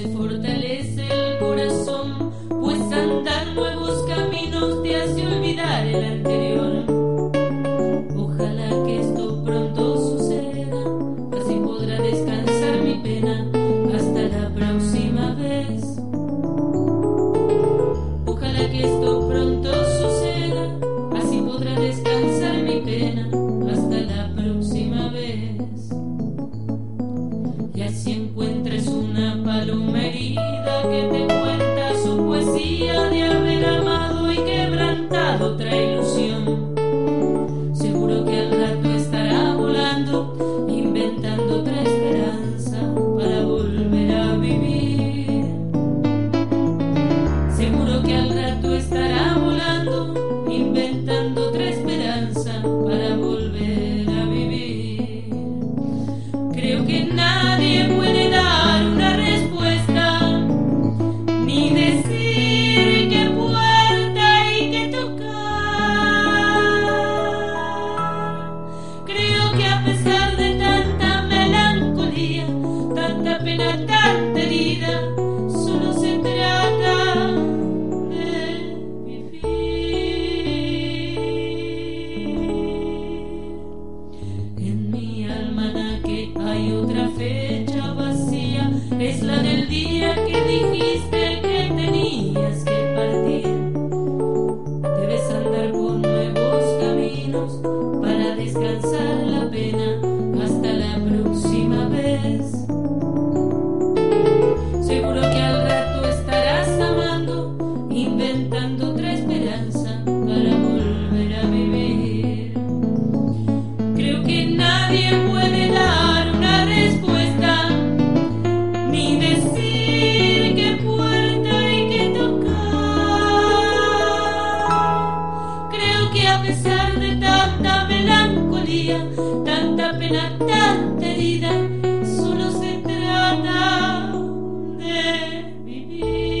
Se fortalece el corazón, pues andar nuevos caminos te hace olvidar el anterior. yeah a pesar de tanta melancolía, tanta pena, tanta herida, solo se trata de vivir. En mi almanaque hay otra fecha vacía, es la del día que dijiste que tenías que partir. Debes andar por nuevos caminos para descansar pesar de tanta melancolía, tanta pena, tanta herida, solo se trata de vivir.